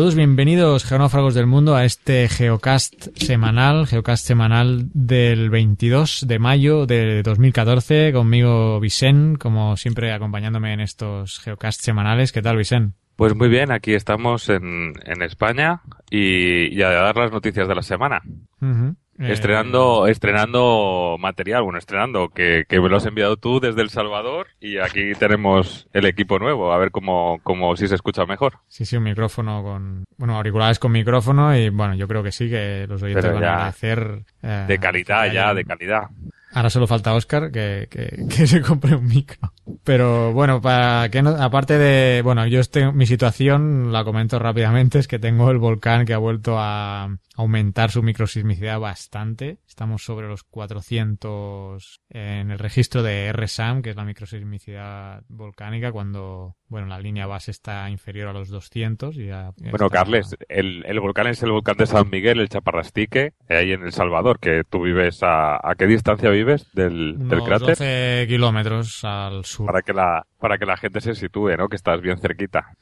Saludos, bienvenidos geonáufragos del mundo a este Geocast semanal, Geocast semanal del 22 de mayo de 2014, conmigo Vicen, como siempre acompañándome en estos Geocast semanales. ¿Qué tal, Vicen? Pues muy bien, aquí estamos en, en España y, y, a dar las noticias de la semana. Uh -huh. Estrenando, estrenando material, bueno, estrenando, que, que me lo has enviado tú desde El Salvador y aquí tenemos el equipo nuevo, a ver cómo, cómo si se escucha mejor. Sí, sí, un micrófono con, bueno, auriculares con micrófono y bueno, yo creo que sí, que los oyentes Pero van a agradecer. eh, De calidad ya, de calidad. Ahora solo falta Oscar que, que, que se compre un micro. Pero bueno, para que no, aparte de, bueno, yo este, mi situación la comento rápidamente, es que tengo el volcán que ha vuelto a aumentar su microsismicidad bastante. Estamos sobre los 400 en el registro de RSAM, que es la microsismicidad volcánica, cuando, bueno, la línea base está inferior a los 200 y ya Bueno, está- Carles, el, el volcán es el volcán de San Miguel, el Chaparrastique, ahí en El Salvador, que tú vives a, ¿a qué distancia vives del, del cráter? 12 kilómetros al sur. Para que la, para que la gente se sitúe, ¿no? Que estás bien cerquita.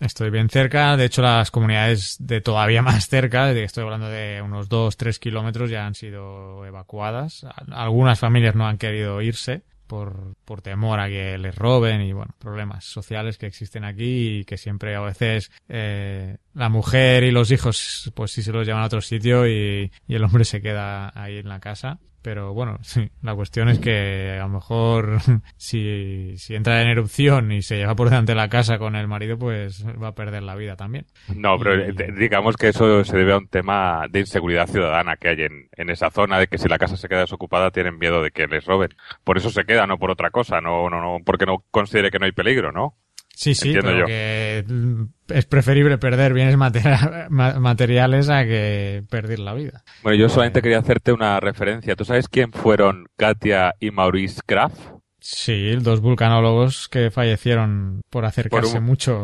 Estoy bien cerca. De hecho, las comunidades de todavía más cerca, estoy hablando de unos 2-3 kilómetros, ya han sido evacuadas. Algunas familias no han querido irse por, por temor a que les roben y, bueno, problemas sociales que existen aquí y que siempre a veces eh, la mujer y los hijos, pues sí se los llevan a otro sitio y, y el hombre se queda ahí en la casa. Pero bueno, sí, la cuestión es que a lo mejor si, si entra en erupción y se lleva por delante la casa con el marido, pues va a perder la vida también. No, pero Y- eh, digamos que eso se debe a un tema de inseguridad ciudadana que hay en, en esa zona, de que si la casa se queda desocupada tienen miedo de que les roben. Por eso se queda, no por otra cosa, no, no, no, porque no considere que no hay peligro, ¿no? Sí, sí, Entiendo pero yo. que mm, es preferible perder bienes materiales a que perder la vida. Bueno, yo solamente quería hacerte una referencia. ¿Tú sabes quién fueron Katia y Maurice Kraft? Sí, dos vulcanólogos que fallecieron por acercarse Por un- mucho.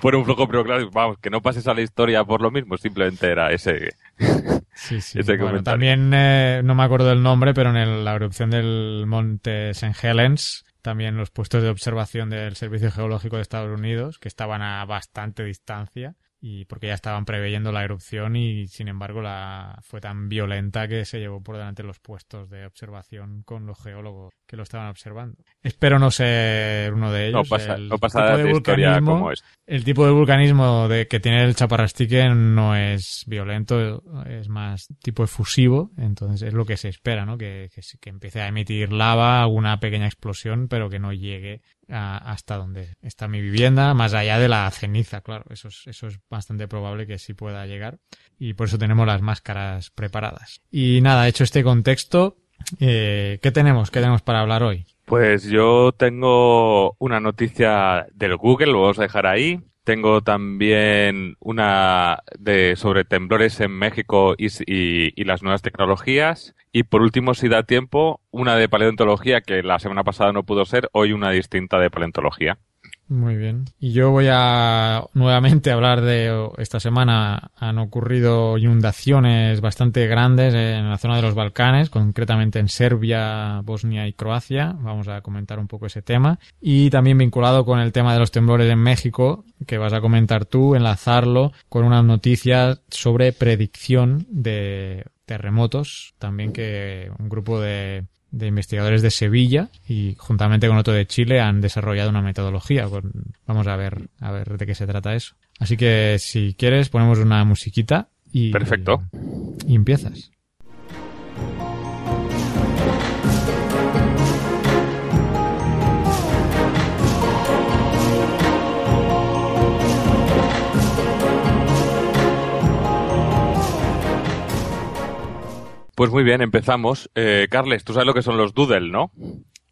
Fueron un flojo, pero claro, vamos, que no pases a la historia por lo mismo, simplemente era ese. Sí, sí. Ese Bueno, también eh, no me acuerdo del nombre, pero en el- la erupción del monte St. Helens, también los puestos de observación del Servicio Geológico de Estados Unidos, que estaban a bastante distancia, y porque ya estaban preveyendo la erupción y sin embargo la fue tan violenta que se llevó por delante los puestos de observación con los geólogos que lo estaban observando. Espero no ser uno de No ellos. pasa, El no pasa tipo de, historia vulcanismo- como es. el tipo de vulcanismo de que tiene el chaparrastique no es violento, es más tipo efusivo, entonces es lo que se espera, ¿no? Que, que, que empiece a emitir lava, alguna pequeña explosión, pero que no llegue hasta donde está mi vivienda, más allá de la ceniza, claro, eso es, eso es bastante probable que sí pueda llegar y por eso tenemos las máscaras preparadas. Y nada, hecho este contexto, eh, ¿qué tenemos? ¿Qué tenemos para hablar hoy? Pues yo tengo una noticia del Google, lo vamos a dejar ahí. Tengo también una de sobre temblores en México y, y las nuevas tecnologías. Y por último, si da tiempo, una de paleontología que la semana pasada no pudo ser, hoy una distinta de paleontología. Muy bien. Y yo voy a nuevamente hablar de esta semana han ocurrido inundaciones bastante grandes en la zona de los Balcanes, concretamente en Serbia, Bosnia y Croacia. Vamos a comentar un poco ese tema. Y también vinculado con el tema de los temblores en México, que vas a comentar tú, enlazarlo con unas noticias sobre predicción de terremotos, también que un grupo de de investigadores de Sevilla y juntamente con otro de Chile han desarrollado una metodología. Con- Vamos a ver, a ver de qué se trata eso. Así que si quieres ponemos una musiquita y Perfecto. y empiezas. Pues muy bien, empezamos. Eh, Carles, tú sabes lo que son los doodle, ¿no?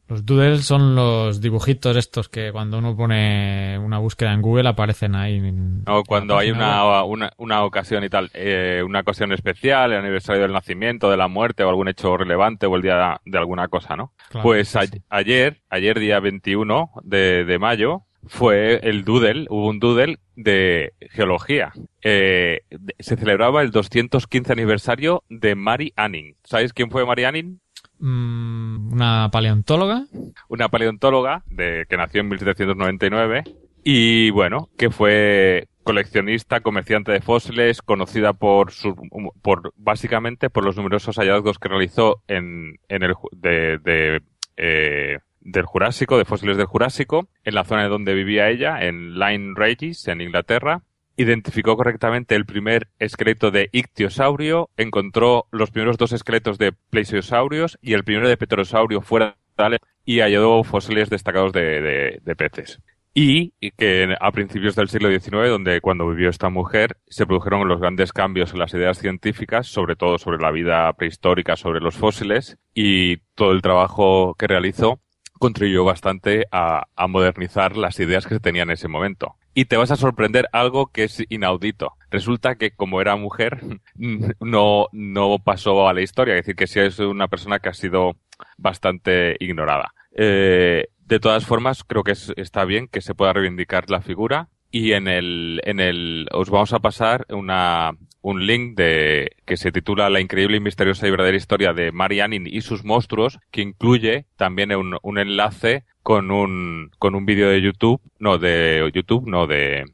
Los doodles son los dibujitos estos que cuando uno pone una búsqueda en Google aparecen ahí. o cuando hay una, una, una, ocasión y tal, eh, una ocasión especial, el aniversario del nacimiento, de la muerte o algún hecho relevante o el día de alguna cosa, ¿no? pues ayer, ayer día 21 de, de mayo, fue el doodle, hubo un doodle de geología. Eh, se celebraba el 215 aniversario de Mary Anning. ¿Sabéis quién fue Mary Anning? Mm, una paleontóloga. Una paleontóloga de, que nació en 1799 y bueno, que fue coleccionista, comerciante de fósiles, conocida por, su, por básicamente por los numerosos hallazgos que realizó en, en el de, de eh, del Jurásico, de fósiles del Jurásico, en la zona donde vivía ella, en Lyme Regis, en Inglaterra, identificó correctamente el primer esqueleto de ictiosaurio, encontró los primeros dos esqueletos de plesiosaurios y el primero de pterosaurio fuera de y halló fósiles destacados de, peces. Y que a principios del siglo XIX, donde cuando vivió esta mujer, se produjeron los grandes cambios en las ideas científicas, sobre todo sobre la vida prehistórica, sobre los fósiles, y todo el trabajo que realizó contribuyó bastante a, modernizar las ideas que se tenían en ese momento y te vas a sorprender algo que es inaudito. Resulta que como era mujer, no, no pasó a la historia, es decir, que sí es una persona que ha sido bastante ignorada. Eh, de todas formas, creo que está bien que se pueda reivindicar la figura y en el, en el, os vamos a pasar una, un link de, que se titula La increíble y misteriosa y verdadera historia de Mary Anning y sus monstruos, que incluye también un, un enlace con un, con un vídeo de YouTube, no, de YouTube, no, de,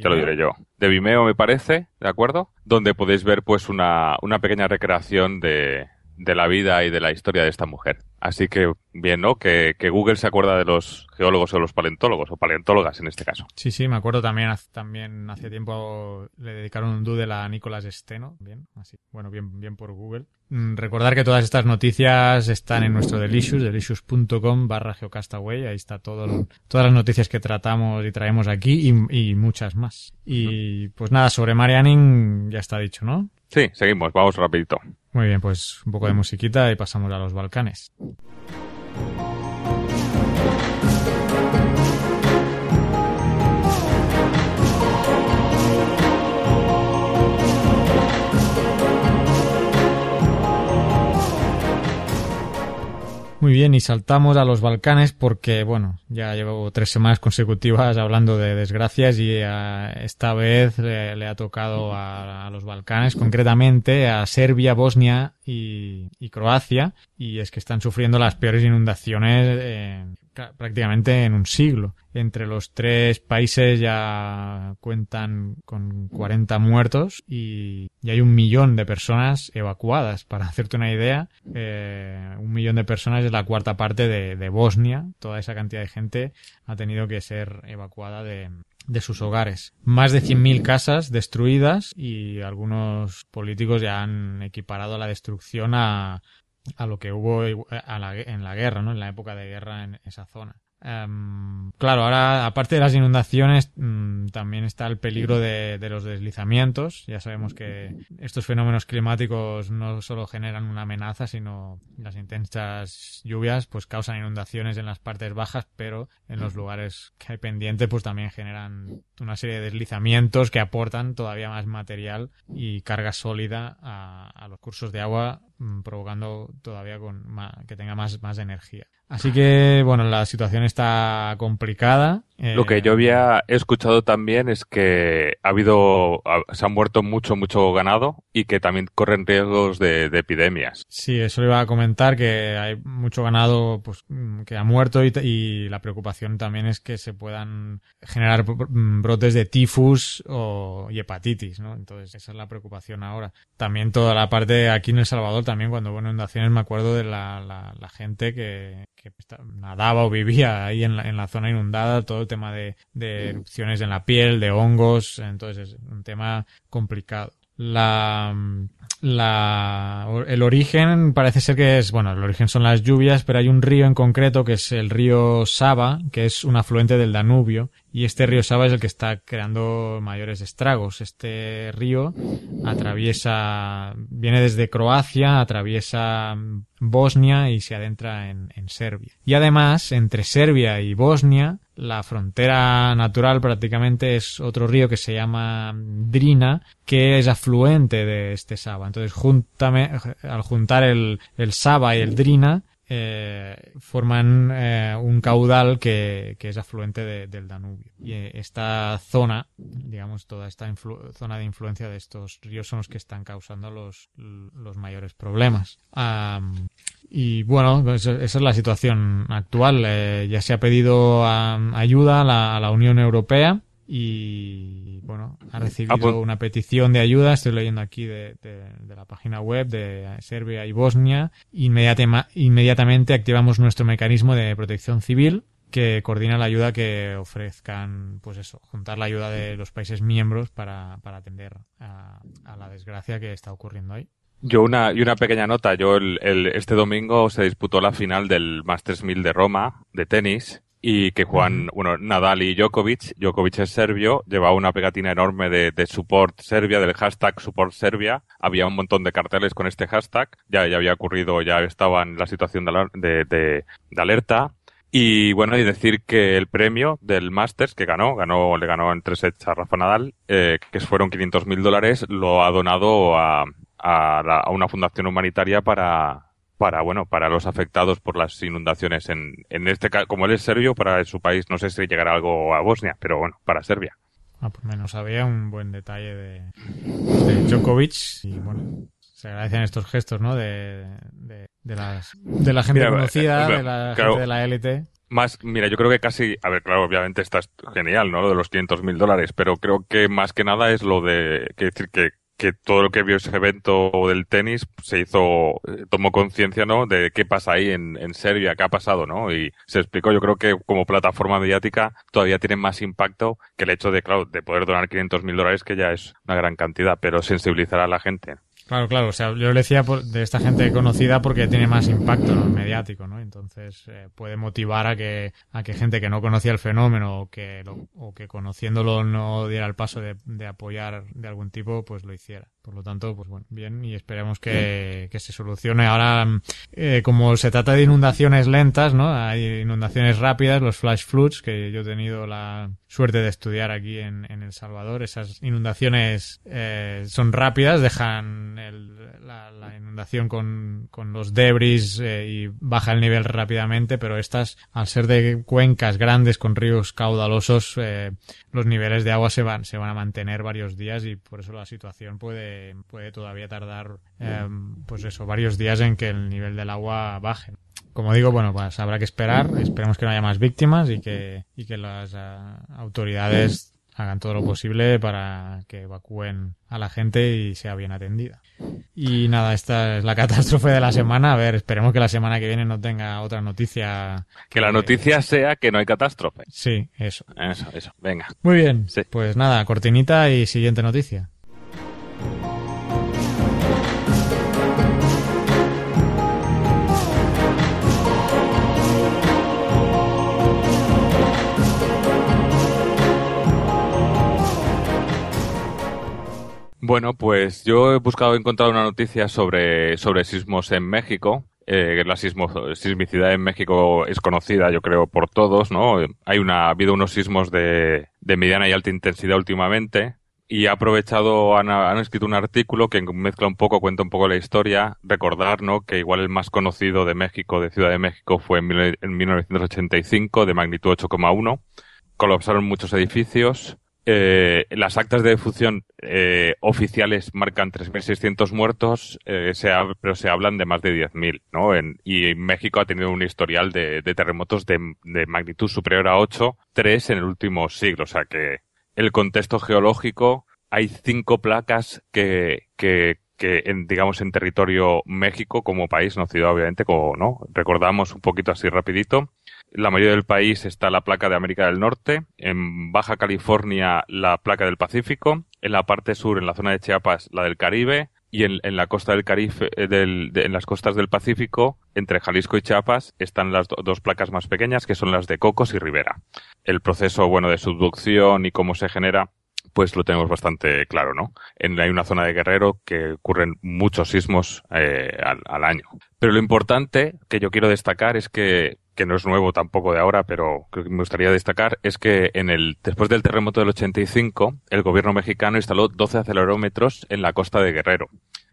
te lo diré yo, de Vimeo me parece, ¿de acuerdo? Donde podéis ver pues una, una pequeña recreación de, de la vida y de la historia de esta mujer. Así que bien, ¿no? Que, que, Google se acuerda de los geólogos o los paleontólogos, o paleontólogas en este caso. Sí, sí, me acuerdo también, también hace tiempo le dedicaron un doodle a Nicolás Steno, bien, así, bueno, bien, bien por Google. Mm, recordar que todas estas noticias están en nuestro Delicious, delicious.com barra geocastaway, ahí está todo, todas las noticias que tratamos y traemos aquí y, y muchas más. Y pues nada, sobre Marianing ya está dicho, ¿no? Sí, seguimos, vamos rapidito. Muy bien, pues un poco de musiquita y pasamos a los Balcanes. Muy bien, y saltamos a los Balcanes porque, bueno, ya llevo tres semanas consecutivas hablando de desgracias y eh, esta vez le, ha tocado a, los Balcanes, concretamente a Serbia, Bosnia y, Croacia, y es que están sufriendo las peores inundaciones prácticamente en un siglo. Entre los tres países ya cuentan con 40 muertos y, hay un millón de personas evacuadas. Para hacerte una idea, eh, un millón de personas es la cuarta parte de, Bosnia. Toda esa cantidad de gente ha tenido que ser evacuada de, de sus hogares. Más de 100.000 casas destruidas y algunos políticos ya han equiparado la destrucción a, a lo que hubo en la guerra, ¿no? En la época de guerra en esa zona. Em, claro, ahora, aparte de las inundaciones, mm, también está el peligro de, los deslizamientos. Ya sabemos que estos fenómenos climáticos no solo generan una amenaza, sino las intensas lluvias pues causan inundaciones en las partes bajas, pero en los lugares que hay pendiente pues también generan una serie de deslizamientos que aportan todavía más material y carga sólida a, los cursos de agua, provocando todavía con que tenga más, más energía. Así que, bueno, la situación está complicada. Lo que yo había escuchado también es que ha habido, se han muerto mucho, mucho ganado y que también corren riesgos de, epidemias. Sí, eso iba a comentar que hay mucho ganado pues, que ha muerto y, la preocupación también es que se puedan generar brotes de tifus o, y hepatitis, ¿no? Entonces, esa es la preocupación ahora. También toda la parte aquí en El Salvador, también cuando hubo inundaciones, me acuerdo de la, la gente que, que nadaba o vivía ahí en la, en la zona inundada, todo el tema de, de erupciones en la piel, de hongos, entonces es un tema complicado. La, la, el origen parece ser que es, bueno, el origen son las lluvias, pero hay un río en concreto que es el río Saba, que es un afluente del Danubio, y este río Saba es el que está creando mayores estragos. Este río atraviesa, viene desde Croacia, atraviesa Bosnia y se adentra en, en Serbia. Y además, entre Serbia y Bosnia, la frontera natural prácticamente es otro río que se llama Drina, que es afluente de este Saba. Entonces, juntame, al juntar el, el Saba y el Drina, eh, forman eh, un caudal que, es afluente de, del Danubio. Y eh, esta zona, digamos, toda esta zona de influencia de estos ríos son los que están causando los, mayores problemas. Y bueno, pues esa es la situación actual. Ya se ha pedido ayuda a la Unión Europea y bueno, ha recibido ah, pues... una petición de ayuda, estoy leyendo aquí de, de, de, la página web de Serbia y Bosnia. Inmediata, inmediatamente activamos nuestro mecanismo de protección civil que coordina la ayuda que ofrezcan, pues eso, juntar la ayuda de los países miembros para, para atender a, a la desgracia que está ocurriendo ahí. Yo una, y una pequeña nota, yo el, el, este domingo se disputó la final del Masters 1000 de Roma de tenis y que Juan, bueno, Nadal y Djokovic, Djokovic es serbio, llevaba una pegatina enorme de, de support Serbia, del hashtag support Serbia, había un montón de carteles con este hashtag, ya, ya había ocurrido, ya estaba en la situación de, de, de, de alerta, y bueno, y decir que el premio del Masters que ganó, ganó, le ganó en tres sets a Rafa Nadal, eh, que fueron 500 mil dólares, lo ha donado a, a, la, a una fundación humanitaria para, para bueno para los afectados por las inundaciones en, en este caso como él es serbio para su país no sé si llegará algo a Bosnia pero bueno para Serbia. Ah, pues menos había un buen detalle de, de Djokovic y bueno se agradecen estos gestos no de, de, de las de la gente mira, conocida eh, de la claro, gente de la élite. Más, mira, yo creo que casi, a ver, claro, obviamente está genial, ¿no? Lo de los 500 mil dólares, pero creo que más que nada es lo de, que decir que que todo lo que vio ese evento del tenis se hizo, eh, tomó conciencia, ¿no? De qué pasa ahí en, en Serbia, qué ha pasado, ¿no? Y se explicó, yo creo que como plataforma mediática todavía tiene más impacto que el hecho de, claro, de poder donar 500 mil dólares, que ya es una gran cantidad, pero sensibilizar a la gente. Claro, claro. O sea, yo le decía de esta gente conocida porque tiene más impacto mediático, ¿no? Entonces eh, puede motivar a que a que gente que no conocía el fenómeno o que lo, o que conociéndolo no diera el paso de, de, apoyar de algún tipo, pues lo hiciera. Por lo tanto, pues bueno, bien y esperemos que, que se solucione. Ahora, eh, como se trata de inundaciones lentas, ¿no? Hay inundaciones rápidas, los flash floods que yo he tenido la suerte de estudiar aquí en, en El Salvador. Esas inundaciones eh, son rápidas, dejan el, la, la, inundación con, con los debris eh, y baja el nivel rápidamente, pero estas, al ser de cuencas grandes con ríos caudalosos, eh, los niveles de agua se van, se van a mantener varios días y por eso la situación puede, puede todavía tardar, eh, pues eso, varios días en que el nivel del agua baje. Como digo, bueno, pues habrá que esperar, esperemos que no haya más víctimas y que, y que las uh, autoridades hagan todo lo posible para que evacúen a la gente y sea bien atendida. Y nada, esta es la catástrofe de la semana. A ver, esperemos que la semana que viene no tenga otra noticia. Que la noticia sea que no hay catástrofe. Sí, eso. Eso, eso. Venga. Muy bien. Sí. Pues nada, cortinita y siguiente noticia. Bueno, pues yo he buscado, he encontrado una noticia sobre, sobre sismos en México. Eh, la sismo, sismicidad en México es conocida, yo creo, por todos, ¿no? Hay una, ha habido unos sismos de, de mediana y alta intensidad últimamente. Y ha aprovechado, han, han, escrito un artículo que mezcla un poco, cuenta un poco la historia. Recordar, ¿no? Que igual el más conocido de México, de Ciudad de México, fue en, en 1985, de magnitud 8,1. Colapsaron muchos edificios eh, las actas de defunción eh, oficiales marcan 3.600 muertos, eh, se ha, pero se hablan de más de 10.000, ¿no? En, y México ha tenido un historial de, de terremotos de, de, magnitud superior a 8, 3 en el último siglo. O sea que el contexto geológico, hay cinco placas que, que, que en, digamos, en territorio México como país, no ciudad obviamente, como, ¿no? Recordamos un poquito así rapidito la mayoría del país está la placa de América del Norte, en Baja California la placa del Pacífico, en la parte sur, en la zona de Chiapas, la del Caribe, y en, la costa del Caribe, eh, en las costas del Pacífico, entre Jalisco y Chiapas, están las dos placas más pequeñas, que son las de Cocos y Rivera. El proceso, bueno, de subducción y cómo se genera, pues lo tenemos bastante claro, ¿no? En, hay una zona de Guerrero que ocurren muchos sismos eh, al, año. Pero lo importante que yo quiero destacar es que que no es nuevo tampoco de ahora, pero creo que me gustaría destacar, es que en el, después del terremoto del 85, el gobierno mexicano instaló 12 acelerómetros en la costa de Guerrero,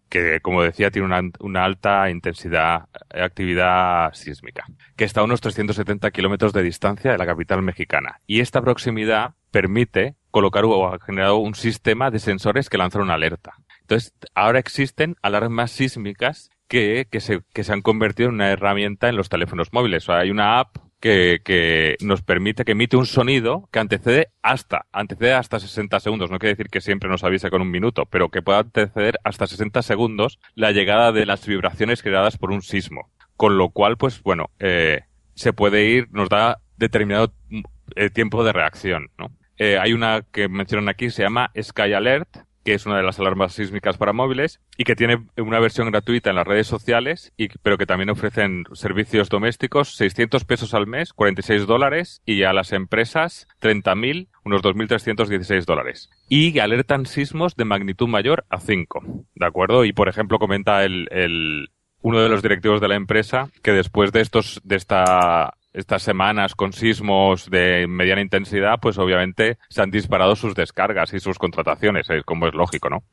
que, como decía, tiene una, una alta intensidad, actividad sísmica, que está a unos 370 kilómetros de distancia de la capital mexicana. Y esta proximidad permite colocar o ha generado un sistema de sensores que lanzan una alerta. Entonces, ahora existen alarmas sísmicas que, que, se, que se han convertido en una herramienta en los teléfonos móviles. Hay una app que, que, nos permite que emite un sonido que antecede hasta, antecede hasta 60 segundos. No quiere decir que siempre nos avise con un minuto, pero que pueda anteceder hasta 60 segundos la llegada de las vibraciones creadas por un sismo. Con lo cual, pues bueno, eh, se puede ir, nos da determinado eh, tiempo de reacción, ¿no? Eh, hay una que mencionan aquí, se llama Sky Alert, que es una de las alarmas sísmicas para móviles y que tiene una versión gratuita en las redes sociales, y, pero que también ofrecen servicios domésticos, 600 pesos al mes, 46 dólares, y a las empresas 30.000, unos 2.316 dólares. Y alertan sismos de magnitud mayor a 5, ¿de acuerdo? Y por ejemplo comenta el, el uno de los directivos de la empresa que después de estos de esta estas semanas con sismos de mediana intensidad, pues obviamente se han disparado sus descargas y sus contrataciones, como es lógico, ¿no?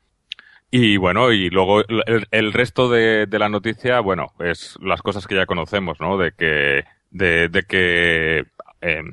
Y bueno, y luego el, resto de, de, la noticia, bueno, es las cosas que ya conocemos, ¿no? De que, de, de que eh,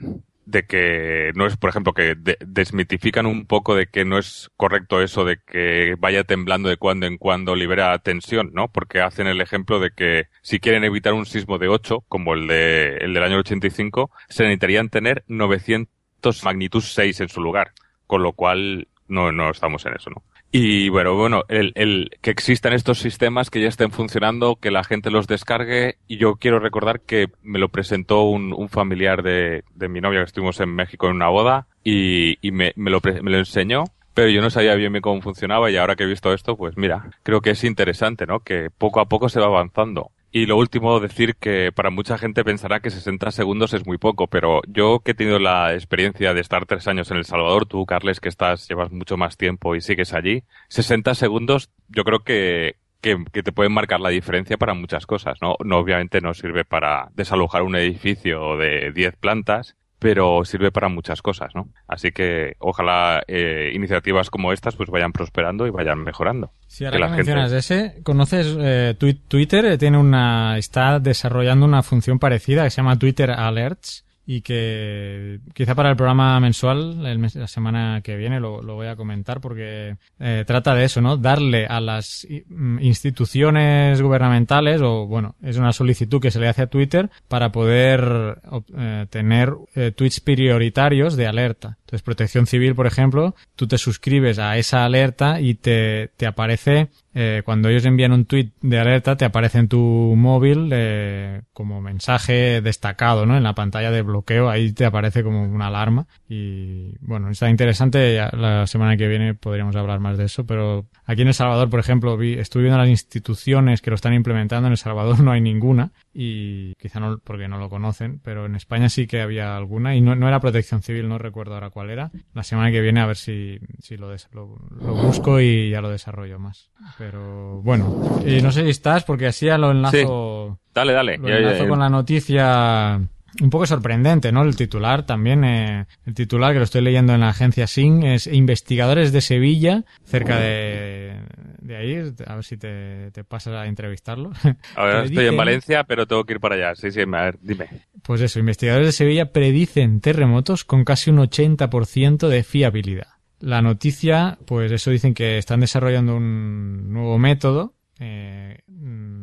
de que no es, por ejemplo, que desmitifican un poco de que no es correcto eso de que vaya temblando de cuando en cuando libera tensión, ¿no? Porque hacen el ejemplo de que si quieren evitar un sismo de 8, como el, de, el del año 85, se necesitarían tener 900 magnitud 6 en su lugar. Con lo cual, no, no estamos en eso, ¿no? Y bueno, bueno, el, el, que existan estos sistemas que ya estén funcionando, que la gente los descargue. Y yo quiero recordar que me lo presentó un, un familiar de, de, mi novia que estuvimos en México en una boda y, y me, me, lo, me lo enseñó. Pero yo no sabía bien, bien cómo funcionaba y ahora que he visto esto, pues mira, creo que es interesante, ¿no? Que poco a poco se va avanzando. Y lo último, decir que para mucha gente pensará que 60 segundos es muy poco, pero yo que he tenido la experiencia de estar tres años en El Salvador, tú, Carles, que estás, llevas mucho más tiempo y sigues allí, 60 segundos yo creo que, que, que, te pueden marcar la diferencia para muchas cosas, ¿no? No, obviamente no sirve para desalojar un edificio de 10 plantas, pero sirve para muchas cosas, ¿no? Así que ojalá eh, iniciativas como estas pues vayan prosperando y vayan mejorando. Si ahora que, mencionas ese, ¿conoces eh, Twitter? Eh, tiene una, está desarrollando una función parecida que se llama Twitter Alerts y que quizá para el programa mensual, la semana que viene, lo, lo voy a comentar porque eh, trata de eso, ¿no? Darle a las mm, instituciones gubernamentales, o bueno, es una solicitud que se le hace a Twitter para poder eh, tener eh, tweets prioritarios de alerta. Entonces, Protección Civil, por ejemplo, tú te suscribes a esa alerta y te, te aparece eh, cuando ellos envían un tweet de alerta, te aparece en tu móvil eh, como mensaje destacado, ¿no? En la pantalla de bloqueo, ahí te aparece como una alarma. Y bueno, está interesante. La semana que viene podríamos hablar más de eso, pero aquí en El Salvador, por ejemplo, vi, estuve viendo las instituciones que lo están implementando. En El Salvador no hay ninguna y quizá no porque no lo conocen, pero en España sí que había alguna y no, no era protección civil, no recuerdo ahora cuál era. La semana que viene a ver si, si lo, lo, lo busco y ya lo desarrollo más. Pero bueno, y no sé si estás porque así ya lo enlazo. Dale, dale. Lo enlazo con la noticia un poco sorprendente, ¿no? El titular también, eh, el titular que lo estoy leyendo en la agencia SIN es investigadores de Sevilla, cerca de, de ahí, a ver si te, te pasas a entrevistarlo. A ver, estoy en Valencia, pero tengo que ir para allá. Sí, sí, a ver, dime. Pues eso, investigadores de Sevilla predicen terremotos con casi un 80% de fiabilidad. La noticia, pues eso dicen que están desarrollando un nuevo método eh,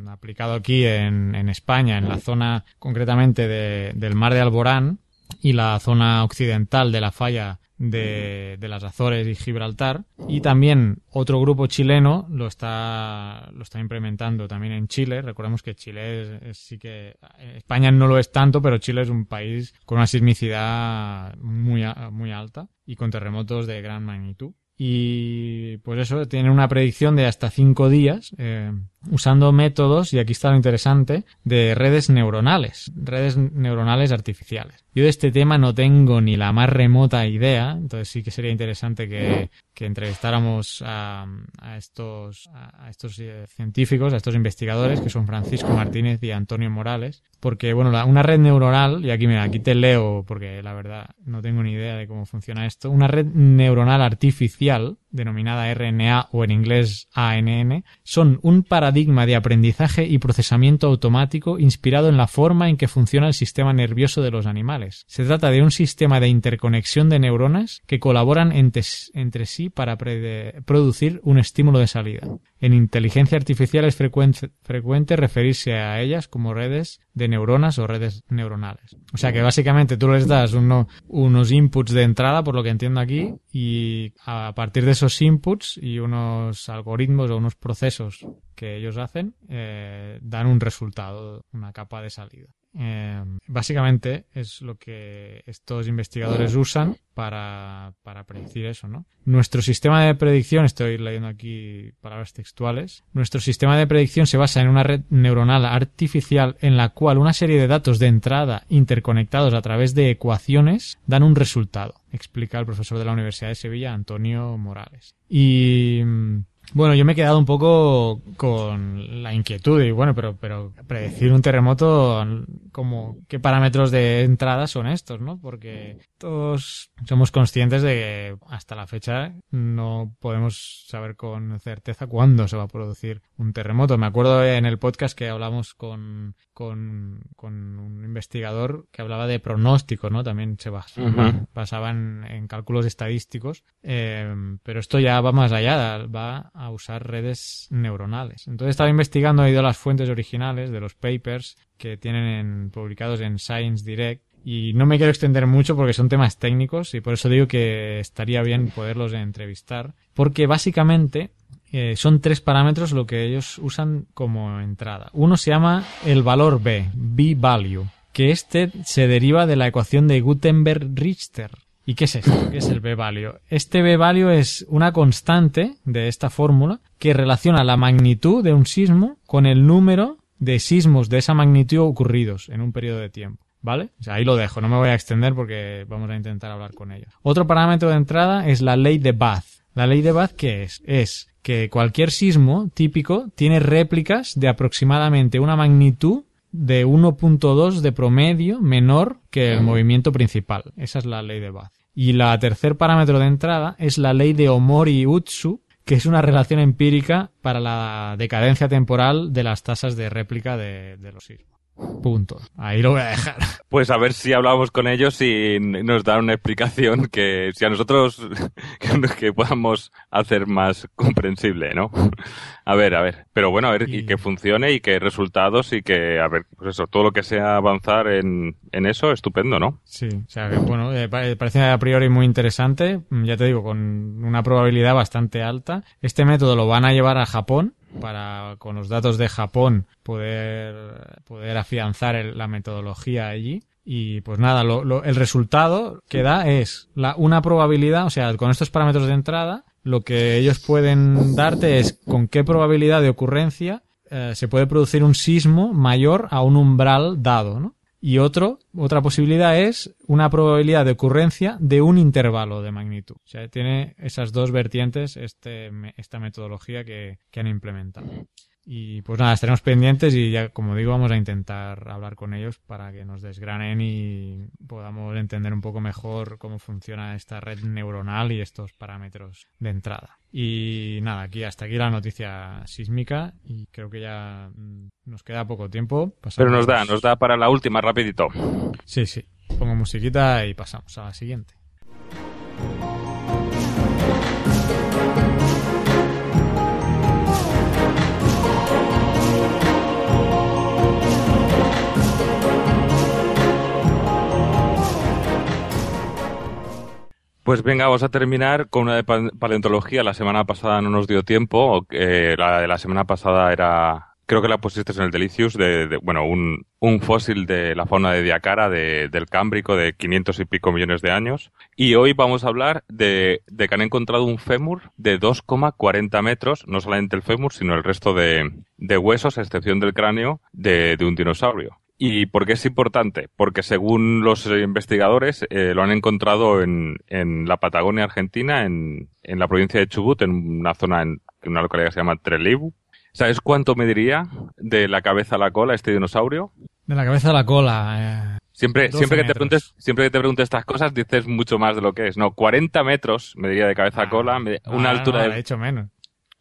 aplicado aquí en, en, España, en la zona concretamente de, del mar de Alborán y la zona occidental de la falla de, de, las Azores y Gibraltar. Y también otro grupo chileno lo está, lo está implementando también en Chile. Recordemos que Chile es, sí que, España no lo es tanto, pero Chile es un país con una sismicidad muy, muy alta y con terremotos de gran magnitud. Y pues eso, tiene una predicción de hasta cinco días eh, usando métodos, y aquí está lo interesante, de redes neuronales, redes neuronales artificiales. Yo de este tema no tengo ni la más remota idea, entonces sí que sería interesante que, entrevistáramos a, estos, eh, científicos, a estos investigadores, que son Francisco Martínez y Antonio Morales, porque, bueno, una red neuronal, y aquí, mira, aquí te leo, porque la verdad no tengo ni idea de cómo funciona esto, una red neuronal artificial, denominada RNA o en inglés ANN, son un paradigma de aprendizaje y procesamiento automático inspirado en la forma en que funciona el sistema nervioso de los animales. Se trata de un sistema de interconexión de neuronas que colaboran entre, entre sí para producir un estímulo de salida. En inteligencia artificial es frecuente, referirse a ellas como redes de neuronas o redes neuronales. O sea que básicamente tú les das uno, unos inputs de entrada, por lo que entiendo aquí, y a partir de esos inputs y unos algoritmos o unos procesos que ellos hacen, eh, dan un resultado, una capa de salida. Eh, básicamente es lo que estos investigadores usan para, para predecir eso, ¿no? Nuestro sistema de predicción, estoy leyendo aquí palabras textuales, nuestro sistema de predicción se basa en una red neuronal artificial en la cual una serie de datos de entrada interconectados a través de ecuaciones dan un resultado, explica el profesor de la Universidad de Sevilla, Antonio Morales. Y bueno, yo me he quedado un poco con la inquietud y bueno, pero, pero predecir un terremoto, como qué parámetros de entrada son estos, ¿no? Porque todos somos conscientes de que hasta la fecha no podemos saber con certeza cuándo se va a producir un terremoto. Me acuerdo en el podcast que hablamos con, con, con un investigador que hablaba de pronóstico, ¿no? También se basaba, en, cálculos estadísticos, eh, pero esto ya va más allá, va a usar redes neuronales. Entonces estaba investigando, he ido a las fuentes originales de los papers que tienen publicados en Science Direct y no me quiero extender mucho porque son temas técnicos y por eso digo que estaría bien poderlos entrevistar porque básicamente eh, son tres parámetros lo que ellos usan como entrada. Uno se llama el valor B, B-value, que este se deriva de la ecuación de Gutenberg-Richter. ¿Y qué es esto? ¿Qué es el B-value? Este B-value es una constante de esta fórmula que relaciona la magnitud de un sismo con el número de sismos de esa magnitud ocurridos en un periodo de tiempo. ¿Vale? O sea, ahí lo dejo, no me voy a extender porque vamos a intentar hablar con ellos. Otro parámetro de entrada es la ley de Bath. La ley de Bath, ¿qué es? Es que cualquier sismo típico tiene réplicas de aproximadamente una magnitud de 1.2 de promedio menor que el movimiento principal. Esa es la ley de Bath. Y la tercer parámetro de entrada es la ley de Omori-Utsu, que es una relación empírica para la decadencia temporal de las tasas de réplica de, de los sismos. Punto. Ahí lo voy a dejar. Pues a ver si hablamos con ellos y nos dan una explicación que si a nosotros que podamos hacer más comprensible, ¿no? A ver, a ver. Pero bueno, a ver, y, que funcione y que resultados y que, a ver, pues eso, todo lo que sea avanzar en, en eso, estupendo, ¿no? Sí, o sea, que, bueno, eh, parece a priori muy interesante, ya te digo, con una probabilidad bastante alta. Este método lo van a llevar a Japón para con los datos de Japón poder, poder afianzar la metodología allí. Y pues nada, lo, el resultado que da es la, una probabilidad, o sea, con estos parámetros de entrada, lo que ellos pueden darte es con qué probabilidad de ocurrencia eh, se puede producir un sismo mayor a un umbral dado, ¿no? Y otro, otra posibilidad es una probabilidad de ocurrencia de un intervalo de magnitud. O sea, tiene esas dos vertientes este, esta metodología que, que han implementado. Y pues nada, estaremos pendientes y ya, como digo, vamos a intentar hablar con ellos para que nos desgranen y podamos entender un poco mejor cómo funciona esta red neuronal y estos parámetros de entrada. Y nada, aquí hasta aquí la noticia sísmica y creo que ya mm, nos queda poco tiempo. Pero nos da, nos da para la última rapidito. Sí, sí. Pongo musiquita y pasamos a la siguiente. Pues venga, vamos a terminar con una de paleontología. La semana pasada no nos dio tiempo. Eh, la de la semana pasada era creo que la pusiste en el Delicious, de, bueno, un, un, fósil de la fauna de Diacara de, del Cámbrico de 500 y pico millones de años. Y hoy vamos a hablar de, de que han encontrado un fémur de 2,40 metros, no solamente el fémur, sino el resto de, huesos, a excepción del cráneo, de un dinosaurio. ¿Y por qué es importante? Porque según los investigadores eh, lo han encontrado en, en la Patagonia Argentina, en, en, la provincia de Chubut, en una zona, en, una localidad que se llama Trelew. ¿Sabes cuánto mediría de la cabeza a la cola este dinosaurio? De la cabeza a la cola. Eh, siempre, siempre que te preguntes, siempre que te preguntes estas cosas dices mucho más de lo que es. No, 40 metros mediría de cabeza a cola, una ah, altura de. hecho menos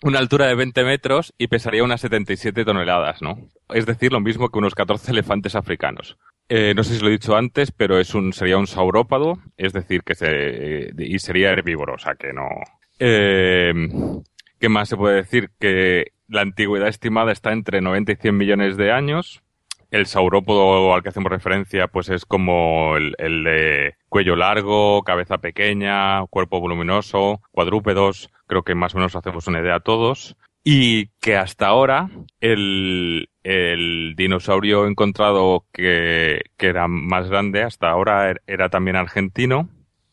una altura de 20 metros y pesaría unas 77 toneladas, ¿no? Es decir, lo mismo que unos 14 elefantes africanos. Eh, no sé si lo he dicho antes, pero es un, sería un saurópado, es decir, que se, y sería herbívoro, o sea que no. Eh, ¿Qué más se puede decir? Que la antigüedad estimada está entre 90 y 100 millones de años. El saurópodo al que hacemos referencia, pues es como el, el de cuello largo, cabeza pequeña, cuerpo voluminoso, cuadrúpedos, creo que más o menos hacemos una idea a todos. Y que hasta ahora el, el dinosaurio encontrado que, era más grande, hasta ahora er, era también argentino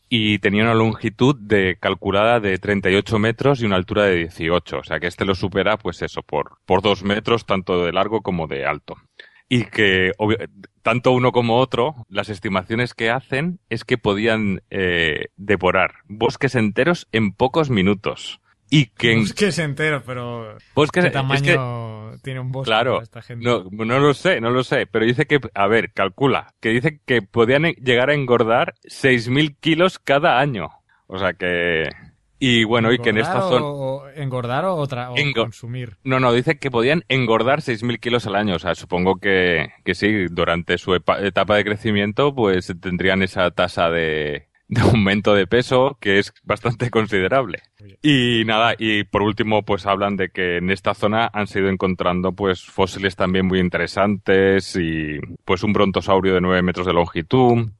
y tenía una longitud de calculada de 38 metros y una altura de 18. O sea que este lo supera, pues eso, por, por dos metros, tanto de largo como de alto. Y que tanto uno como otro, las estimaciones que hacen es que podían eh, devorar bosques enteros en pocos minutos. Y que Bosques enteros, pero bosques, ¿qué tamaño tiene un bosque claro, esta gente? No, no lo sé, no lo sé, pero dice que, a ver, calcula, que dice que podían llegar a engordar 6.000 kilos cada año. O sea que... Y bueno, y que en esta zona... O, ¿Engordar o, otra, o consumir? No, no, dice que podían engordar 6.000 kilos al año. O sea, supongo que, que sí, durante su etapa de crecimiento, pues tendrían esa tasa de, de aumento de peso que es bastante considerable. Y nada, y por último, pues hablan de que en esta zona han sido encontrando pues fósiles también muy interesantes y pues un brontosaurio de 9 metros de longitud,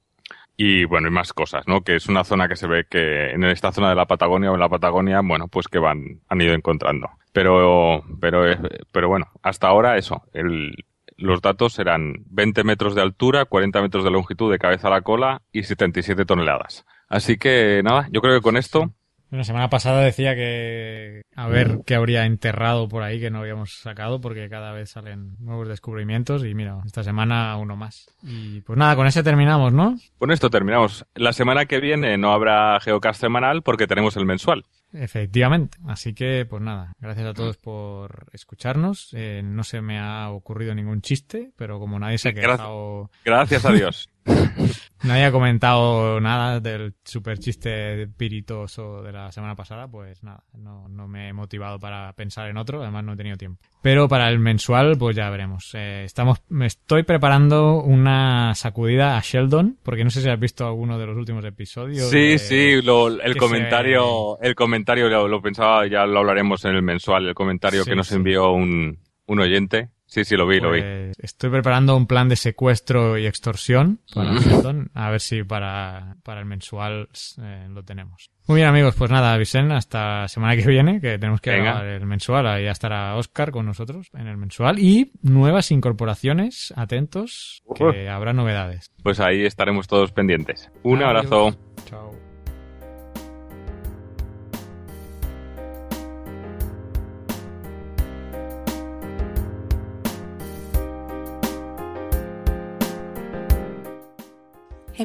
y bueno, y más cosas, ¿no? Que es una zona que se ve que en esta zona de la Patagonia o en la Patagonia, bueno, pues que van, han ido encontrando. Pero, pero, pero bueno, hasta ahora eso, el, los datos eran 20 metros de altura, 40 metros de longitud de cabeza a la cola y 77 toneladas. Así que nada, yo creo que con esto la semana pasada decía que a ver qué habría enterrado por ahí que no habíamos sacado porque cada vez salen nuevos descubrimientos y mira, esta semana uno más. Y pues nada, con ese terminamos, ¿no? Con esto terminamos. La semana que viene no habrá Geocast semanal porque tenemos el mensual. Efectivamente. Así que, pues nada, gracias a todos por escucharnos. Eh, no se me ha ocurrido ningún chiste, pero como nadie se ha quejado... Gracias a Dios. nadie ha comentado nada del super chiste piritoso de la semana pasada, pues nada, no, no, me he motivado para pensar en otro, además no he tenido tiempo. Pero para el mensual, pues ya veremos. Eh, estamos, me estoy preparando una sacudida a Sheldon, porque no sé si has visto alguno de los últimos episodios. Sí, sí, el comentario, el comentario lo, pensaba, ya lo hablaremos en el mensual, el comentario que nos envió un, un oyente Sí, sí, lo vi, lo vi. Pues estoy preparando un plan de secuestro y extorsión para a ver si para, para el mensual eh, lo tenemos. Muy bien, amigos, pues nada, avisen hasta semana que viene, que tenemos que grabar el mensual. Ahí ya estará Oscar con nosotros en el mensual. Y nuevas incorporaciones, atentos, que habrá novedades. Pues ahí estaremos todos pendientes. Un abrazo. Chao.